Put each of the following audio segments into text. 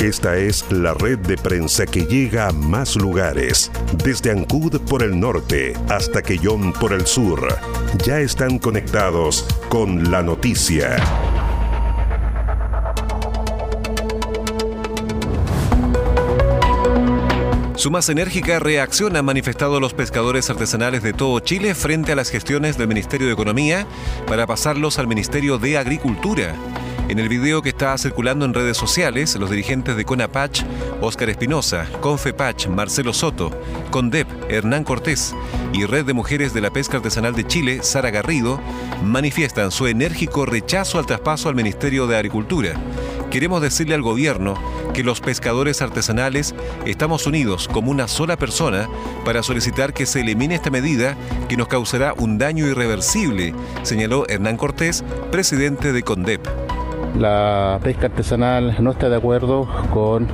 Esta es la red de prensa que llega a más lugares, desde Ancud por el norte hasta Quellón por el sur. Ya están conectados con la noticia. Su más enérgica reacción han manifestado los pescadores artesanales de todo Chile frente a las gestiones del Ministerio de Economía para pasarlos al Ministerio de Agricultura. En el video que está circulando en redes sociales, los dirigentes de CONAPACH, Óscar Espinosa, CONFEPACH, Marcelo Soto, CONDEP, Hernán Cortés y Red de Mujeres de la Pesca Artesanal de Chile, Sara Garrido, manifiestan su enérgico rechazo al traspaso al Ministerio de Agricultura. Queremos decirle al gobierno que los pescadores artesanales estamos unidos como una sola persona para solicitar que se elimine esta medida que nos causará un daño irreversible, señaló Hernán Cortés, presidente de CONDEP la pesca artesanal no está de acuerdo con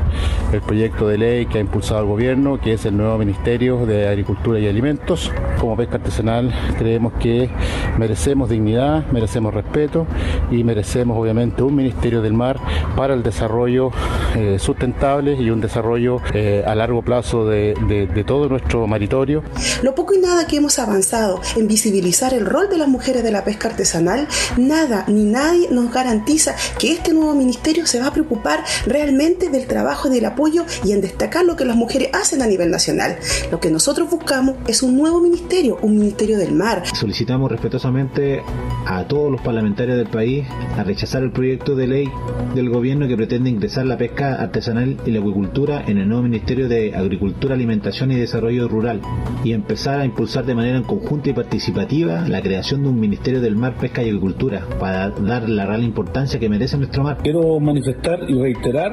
el proyecto de ley que ha impulsado el gobierno, que es el nuevo Ministerio de Agricultura y Alimentos. Como pesca artesanal creemos que merecemos dignidad, merecemos respeto y merecemos obviamente un Ministerio del Mar para el desarrollo eh, sustentable y un desarrollo eh, a largo plazo de, de todo nuestro maritorio. Lo poco y nada que hemos avanzado en visibilizar el rol de las mujeres de la pesca artesanal, nada ni nadie nos garantiza que este nuevo ministerio se va a preocupar realmente del trabajo, del apoyo y en destacar lo que las mujeres hacen a nivel nacional. Lo que nosotros buscamos es un nuevo ministerio, un ministerio del mar. Solicitamos respetuosamente a todos los parlamentarios del país a rechazar el proyecto de ley del gobierno que pretende ingresar la pesca artesanal y la acuicultura en el nuevo Ministerio de Agricultura, Alimentación y Desarrollo Rural y empezar a impulsar de manera conjunta y participativa la creación de un Ministerio del Mar, Pesca y Agricultura para dar la real importancia que merece nuestro mar. Quiero manifestar y reiterar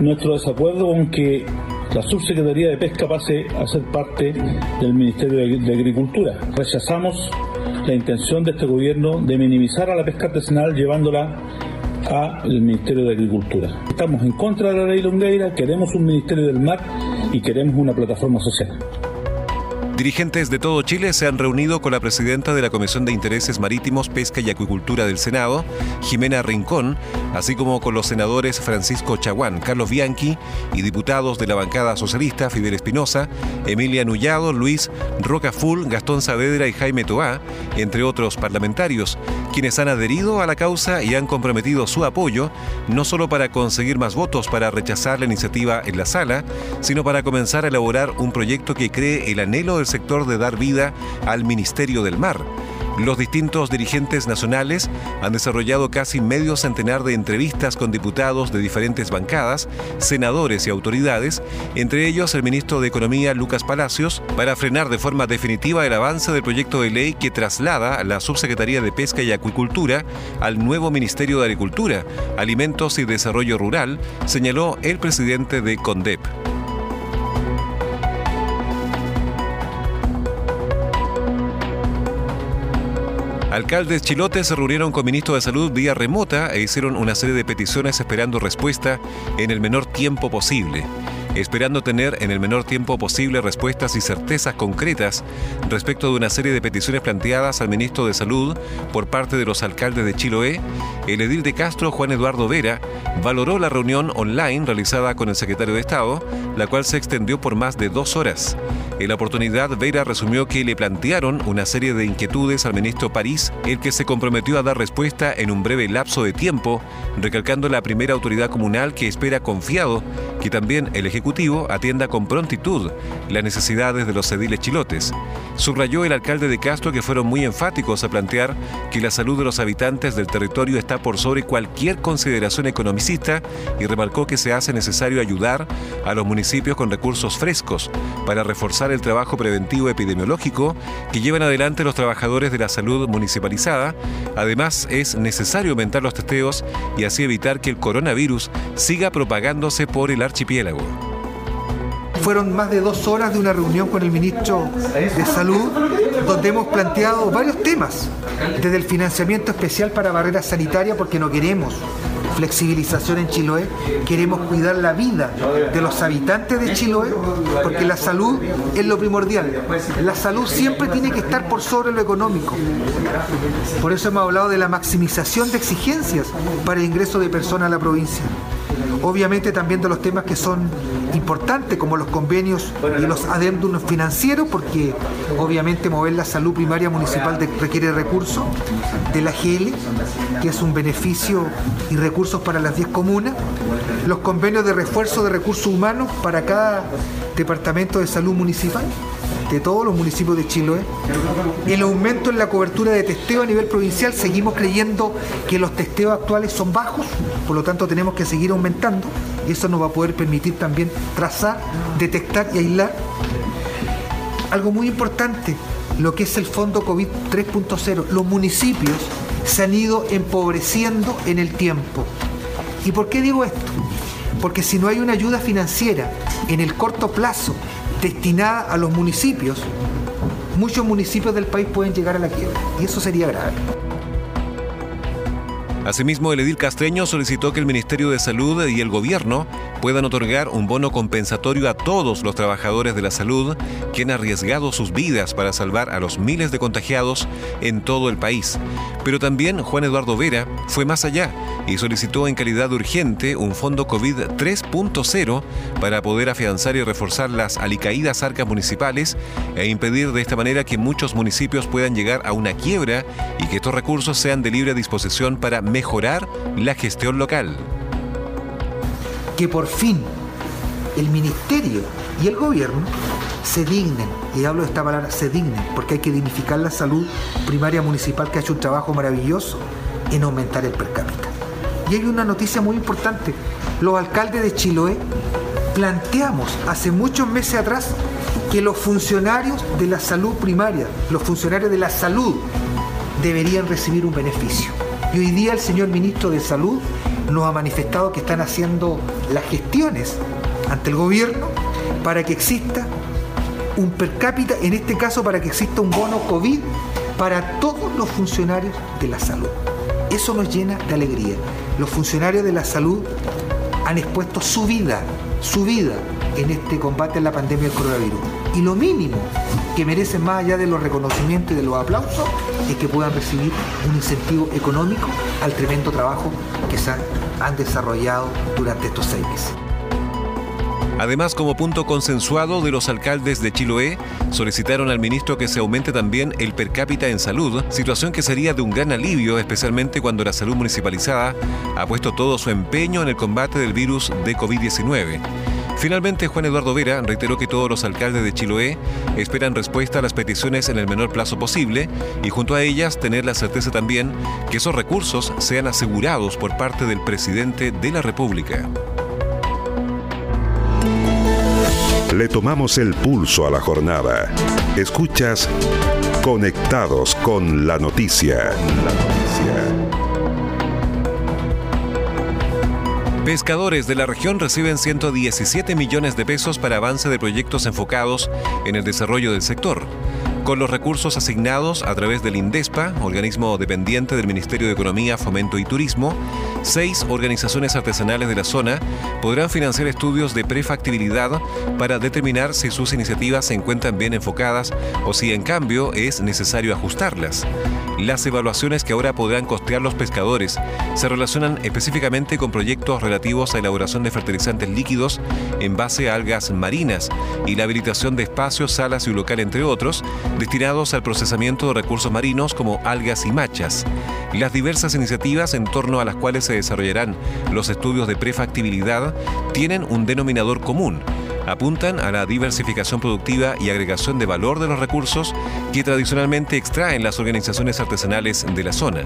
nuestro desacuerdo con que la Subsecretaría de Pesca pase a ser parte del Ministerio de Agricultura. Rechazamos la intención de este gobierno de minimizar a la pesca artesanal llevándola al Ministerio de Agricultura. Estamos en contra de la ley Longueira, queremos un Ministerio del Mar y queremos una plataforma social. Dirigentes de todo Chile se han reunido con la presidenta de la Comisión de Intereses Marítimos, Pesca y Acuicultura del Senado, Jimena Rincón, así como con los senadores Francisco Chaguán, Carlos Bianchi y diputados de la bancada socialista Fidel Espinosa, Emilia Nullado, Luis Rocaful, Gastón Saavedra y Jaime Toá, entre otros parlamentarios, quienes han adherido a la causa y han comprometido su apoyo, no solo para conseguir más votos para rechazar la iniciativa en la sala, sino para comenzar a elaborar un proyecto que cree el anhelo del sector de dar vida al Ministerio del Mar. Los distintos dirigentes nacionales han desarrollado casi medio centenar de entrevistas con diputados de diferentes bancadas, senadores y autoridades, entre ellos el ministro de Economía Lucas Palacios, para frenar de forma definitiva el avance del proyecto de ley que traslada la Subsecretaría de Pesca y Acuicultura al nuevo Ministerio de Agricultura, Alimentos y Desarrollo Rural, señaló el presidente de CONDEP. Alcaldes chilotes se reunieron con ministro de Salud vía remota e hicieron una serie de peticiones esperando respuesta en el menor tiempo posible esperando tener en el menor tiempo posible respuestas y certezas concretas respecto de una serie de peticiones planteadas al ministro de Salud por parte de los alcaldes de Chiloé, el edil de Castro, Juan Eduardo Vera, valoró la reunión online realizada con el secretario de Estado, la cual se extendió por más de dos horas. En la oportunidad, Vera resumió que le plantearon una serie de inquietudes al ministro París, el que se comprometió a dar respuesta en un breve lapso de tiempo, recalcando la primera autoridad comunal que espera confiado que también el Ejecutivo atienda con prontitud las necesidades de los ediles chilotes. Subrayó el alcalde de Castro que fueron muy enfáticos a plantear que la salud de los habitantes del territorio está por sobre cualquier consideración economicista y remarcó que se hace necesario ayudar a los municipios con recursos frescos para reforzar el trabajo preventivo epidemiológico que llevan adelante los trabajadores de la salud municipalizada. Además, es necesario aumentar los testeos y así evitar que el coronavirus siga propagándose por el archipiélago. Fueron más de dos horas de una reunión con el ministro de Salud, donde hemos planteado varios temas, desde el financiamiento especial para barreras sanitarias, porque no queremos flexibilización en Chiloé, queremos cuidar la vida de los habitantes de Chiloé, porque la salud es lo primordial. La salud siempre tiene que estar por sobre lo económico. Por eso hemos hablado de la maximización de exigencias para el ingreso de personas a la provincia. Obviamente también de los temas que son importantes, como los convenios y los adendum financieros, porque obviamente mover la salud primaria municipal requiere recursos, de la GL, que es un beneficio y recursos para las 10 comunas, los convenios de refuerzo de recursos humanos para cada departamento de salud municipal de todos los municipios de Chiloé. El aumento en la cobertura de testeo a nivel provincial, seguimos creyendo que los testeos actuales son bajos, por lo tanto tenemos que seguir aumentando y eso nos va a poder permitir también trazar, detectar y aislar. Algo muy importante, lo que es el fondo COVID 3.0. Los municipios se han ido empobreciendo en el tiempo. ¿Y por qué digo esto? Porque si no hay una ayuda financiera en el corto plazo destinada a los municipios, muchos municipios del país pueden llegar a la quiebra y eso sería grave. Asimismo, el edil castreño solicitó que el Ministerio de Salud y el gobierno puedan otorgar un bono compensatorio a todos los trabajadores de la salud que han arriesgado sus vidas para salvar a los miles de contagiados en todo el país. Pero también Juan Eduardo Vera fue más allá y solicitó en calidad urgente un fondo COVID 3.0 para poder afianzar y reforzar las alicaídas arcas municipales e impedir de esta manera que muchos municipios puedan llegar a una quiebra y que estos recursos sean de libre disposición para mejorar la gestión local. Que por fin el ministerio y el gobierno se dignen, y hablo de esta palabra, se dignen, porque hay que dignificar la salud primaria municipal que ha hecho un trabajo maravilloso en aumentar el per cápita. Y hay una noticia muy importante, los alcaldes de Chiloé planteamos hace muchos meses atrás que los funcionarios de la salud primaria, los funcionarios de la salud, deberían recibir un beneficio. Y hoy día el señor ministro de Salud nos ha manifestado que están haciendo las gestiones ante el gobierno para que exista un per cápita, en este caso para que exista un bono COVID para todos los funcionarios de la salud. Eso nos llena de alegría. Los funcionarios de la salud han expuesto su vida, su vida en este combate a la pandemia del coronavirus. Y lo mínimo que merecen más allá de los reconocimientos y de los aplausos es que puedan recibir un incentivo económico al tremendo trabajo que se han, desarrollado durante estos seis meses. Además, como punto consensuado de los alcaldes de Chiloé, solicitaron al ministro que se aumente también el per cápita en salud, situación que sería de un gran alivio, especialmente cuando la salud municipalizada ha puesto todo su empeño en el combate del virus de COVID-19. Finalmente, Juan Eduardo Vera reiteró que todos los alcaldes de Chiloé esperan respuesta a las peticiones en el menor plazo posible y junto a ellas tener la certeza también que esos recursos sean asegurados por parte del presidente de la República. Le tomamos el pulso a la jornada. Escuchas Conectados con la noticia. La noticia. Pescadores de la región reciben 117 millones de pesos para avance de proyectos enfocados en el desarrollo del sector con los recursos asignados a través del INDESPA, organismo dependiente del Ministerio de Economía, Fomento y Turismo, seis organizaciones artesanales de la zona podrán financiar estudios de prefactibilidad para determinar si sus iniciativas se encuentran bien enfocadas o si en cambio es necesario ajustarlas. Las evaluaciones que ahora podrán costear los pescadores se relacionan específicamente con proyectos relativos a elaboración de fertilizantes líquidos en base a algas marinas y la habilitación de espacios, salas y un local, entre otros, destinados al procesamiento de recursos marinos como algas y machas. Las diversas iniciativas en torno a las cuales se desarrollarán los estudios de prefactibilidad tienen un denominador común apuntan a la diversificación productiva y agregación de valor de los recursos que tradicionalmente extraen las organizaciones artesanales de la zona.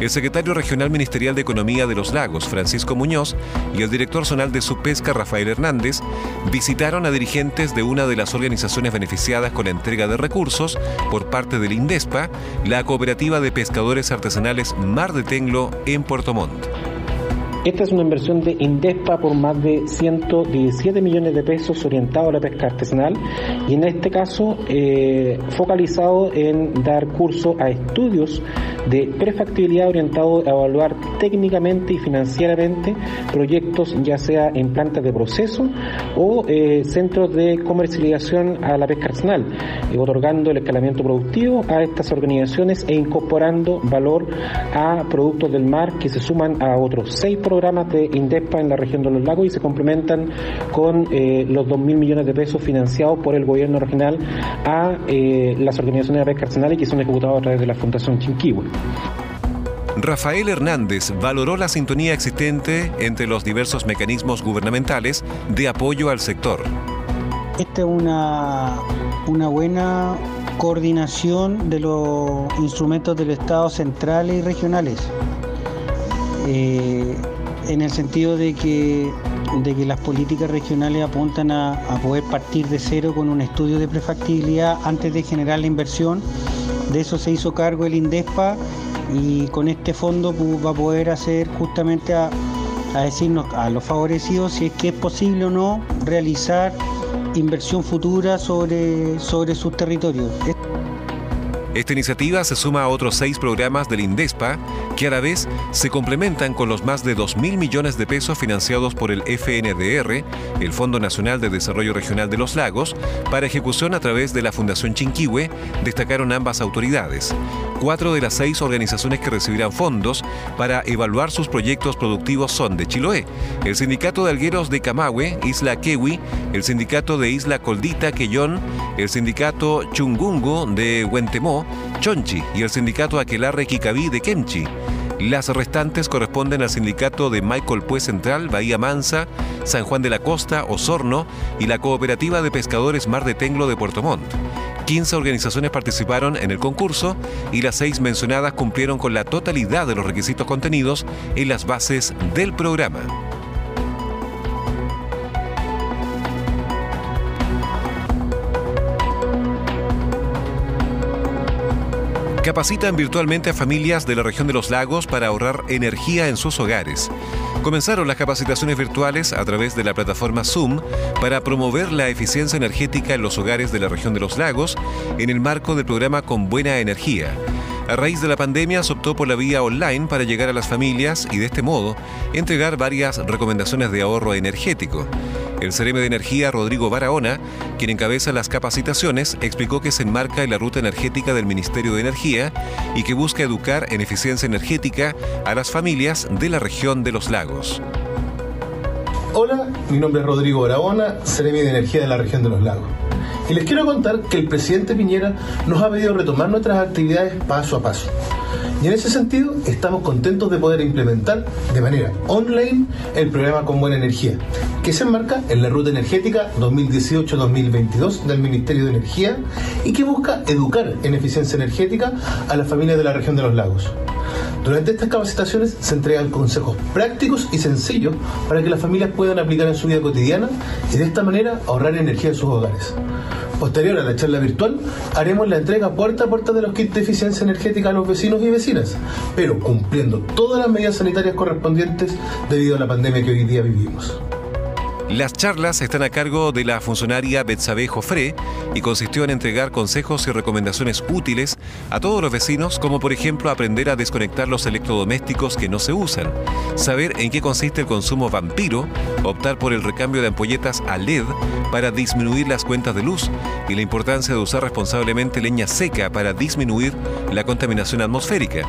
El secretario regional ministerial de Economía de los Lagos, Francisco Muñoz, y el director zonal de Subpesca, Rafael Hernández, visitaron a dirigentes de una de las organizaciones beneficiadas con la entrega de recursos por parte del INDESPA, la Cooperativa de Pescadores Artesanales Mar de Tenglo en Puerto Montt. Esta es una inversión de Indespa por más de 117 millones de pesos orientado a la pesca artesanal y en este caso eh, focalizado en dar curso a estudios de prefactibilidad orientado a evaluar técnicamente y financieramente proyectos ya sea en plantas de proceso o eh, centros de comercialización a la pesca artesanal, eh, otorgando el escalamiento productivo a estas organizaciones e incorporando valor a productos del mar que se suman a otros seis programas de INDESPA en la región de los lagos y se complementan con eh, los 2.000 millones de pesos financiados por el gobierno regional a las organizaciones de pesca artesanal y que son ejecutados a través de la Fundación Chinquihue. Rafael Hernández valoró la sintonía existente entre los diversos mecanismos gubernamentales de apoyo al sector. Esta es una, una buena coordinación de los instrumentos del Estado centrales y regionales, eh, en el sentido de que, de que las políticas regionales apuntan a, a poder partir de cero con un estudio de prefactibilidad antes de generar la inversión. De eso se hizo cargo el INDESPA y con este fondo va a poder hacer justamente a, decirnos a los favorecidos si es que es posible o no realizar inversión futura sobre, sobre sus territorios. Esta iniciativa se suma a otros seis programas del INDESPA que a la vez se complementan con los más de 2.000 millones de pesos financiados por el FNDR, el Fondo Nacional de Desarrollo Regional de los Lagos, para ejecución a través de la Fundación Chinquihue, destacaron ambas autoridades. Cuatro de las seis organizaciones que recibirán fondos para evaluar sus proyectos productivos son de Chiloé, el Sindicato de Algueros de Camagüe, Isla Kewi, el Sindicato de Isla Coldita, Quellón, el Sindicato Chungungo de Huentemó, Chonchi y el sindicato Aquelarre Kikaví de Kemchi. Las restantes corresponden al sindicato de Michael Pue Central, Bahía Mansa, San Juan de la Costa, Osorno y la Cooperativa de Pescadores Mar de Tenglo de Puerto Montt. 15 organizaciones participaron en el concurso y las seis mencionadas cumplieron con la totalidad de los requisitos contenidos en las bases del programa. Capacitan virtualmente a familias de la región de los lagos para ahorrar energía en sus hogares. Comenzaron las capacitaciones virtuales a través de la plataforma Zoom para promover la eficiencia energética en los hogares de la región de los lagos en el marco del programa Con Buena Energía. A raíz de la pandemia se optó por la vía online para llegar a las familias y de este modo entregar varias recomendaciones de ahorro energético. El CRM de Energía, Rodrigo Barahona, quien encabeza las capacitaciones, explicó que se enmarca en la ruta energética del Ministerio de Energía y que busca educar en eficiencia energética a las familias de la región de los lagos. Hola, mi nombre es Rodrigo Barahona, CRM de Energía de la región de los lagos. Y les quiero contar que el presidente Piñera nos ha pedido retomar nuestras actividades paso a paso. Y en ese sentido, estamos contentos de poder implementar de manera online el programa Con Buena Energía, que se enmarca en la Ruta Energética 2018-2022 del Ministerio de Energía y que busca educar en eficiencia energética a las familias de la región de los lagos. Durante estas capacitaciones se entregan consejos prácticos y sencillos para que las familias puedan aplicar en su vida cotidiana y de esta manera ahorrar energía en sus hogares. Posterior a la charla virtual, haremos la entrega puerta a puerta de los kits de eficiencia energética a los vecinos y vecinas, pero cumpliendo todas las medidas sanitarias correspondientes debido a la pandemia que hoy día vivimos. Las charlas están a cargo de la funcionaria Betsabe Jofré y consistió en entregar consejos y recomendaciones útiles a todos los vecinos, como por ejemplo aprender a desconectar los electrodomésticos que no se usan, saber en qué consiste el consumo vampiro, optar por el recambio de ampolletas a LED para disminuir las cuentas de luz y la importancia de usar responsablemente leña seca para disminuir la contaminación atmosférica.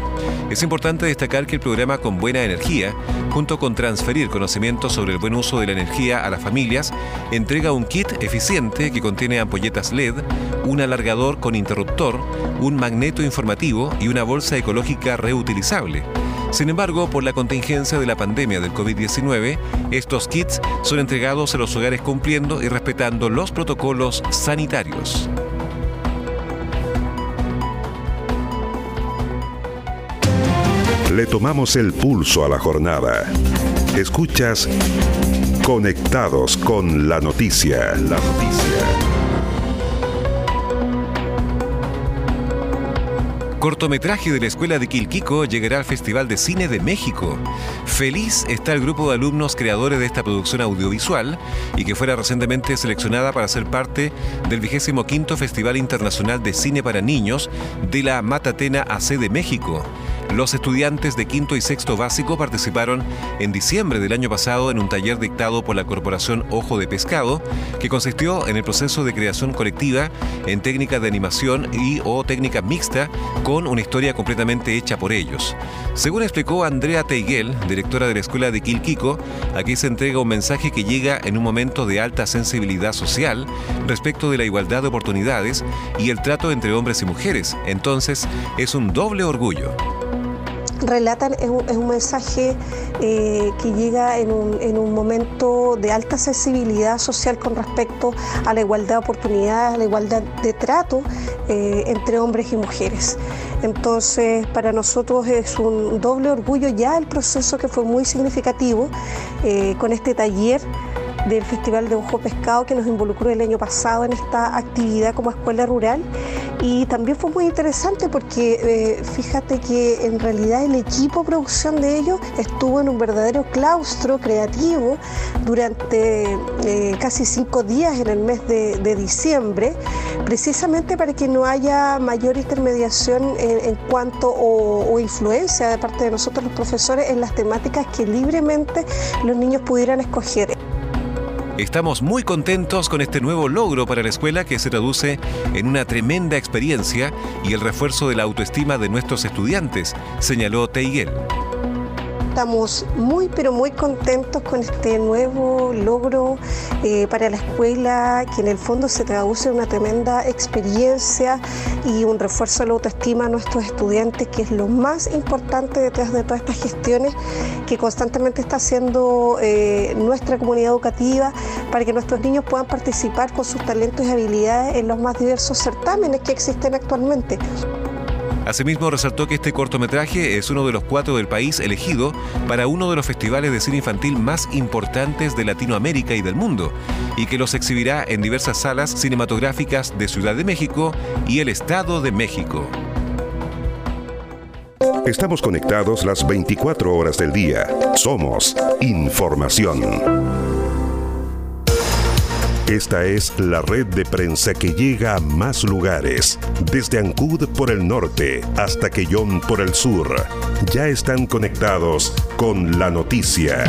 Es importante destacar que el programa Con Buena Energía, junto con transferir conocimientos sobre el buen uso de la energía a familias, entrega un kit eficiente que contiene ampolletas LED, un alargador con interruptor, un magneto informativo y una bolsa ecológica reutilizable. Sin embargo, por la contingencia de la pandemia del COVID-19, estos kits son entregados a los hogares cumpliendo y respetando los protocolos sanitarios. Le tomamos el pulso a la jornada. Escuchas Conectados con la noticia. La noticia. Cortometraje de la Escuela de Quilquico llegará al Festival de Cine de México. Feliz está el grupo de alumnos creadores de esta producción audiovisual y que fuera recientemente seleccionada para ser parte del 25 Festival Internacional de Cine para Niños de la Matatena AC de México. Los estudiantes de quinto y sexto básico participaron en diciembre del año pasado en un taller dictado por la Corporación Ojo de Pescado, que consistió en el proceso de creación colectiva en técnica de animación y o técnica mixta con una historia completamente hecha por ellos. Según explicó Andrea Teiguel, directora de la Escuela de Quilquico, aquí se entrega un mensaje que llega en un momento de alta sensibilidad social respecto de la igualdad de oportunidades y el trato entre hombres y mujeres. Entonces, es un doble orgullo relatan es un, mensaje eh, que llega en un, momento de alta sensibilidad social con respecto a la igualdad de oportunidades, a la igualdad de trato eh, entre hombres y mujeres. Entonces, para nosotros es un doble orgullo ya el proceso que fue muy significativo eh, con este taller del Festival de Ojo Pescado que nos involucró el año pasado en esta actividad como escuela rural. Y también fue muy interesante porque eh, fíjate que en realidad el equipo producción de ellos estuvo en un verdadero claustro creativo durante eh, casi cinco días en el mes de, diciembre, precisamente para que no haya mayor intermediación en, cuanto o influencia de parte de nosotros los profesores en las temáticas que libremente los niños pudieran escoger. Estamos muy contentos con este nuevo logro para la escuela que se traduce en una tremenda experiencia y el refuerzo de la autoestima de nuestros estudiantes, señaló Teiguel. Estamos muy, pero muy contentos con este nuevo logro eh, para la escuela, que en el fondo se traduce en una tremenda experiencia y un refuerzo de la autoestima a nuestros estudiantes, que es lo más importante detrás de todas estas gestiones que constantemente está haciendo eh, nuestra comunidad educativa para que nuestros niños puedan participar con sus talentos y habilidades en los más diversos certámenes que existen actualmente. Asimismo, resaltó que este cortometraje es uno de los cuatro del país elegido para uno de los festivales de cine infantil más importantes de Latinoamérica y del mundo, y que los exhibirá en diversas salas cinematográficas de Ciudad de México y el Estado de México. Estamos conectados las 24 horas del día. Somos información. Esta es la red de prensa que llega a más lugares, desde Ancud por el norte hasta Quellón por el sur. Ya están conectados con la noticia.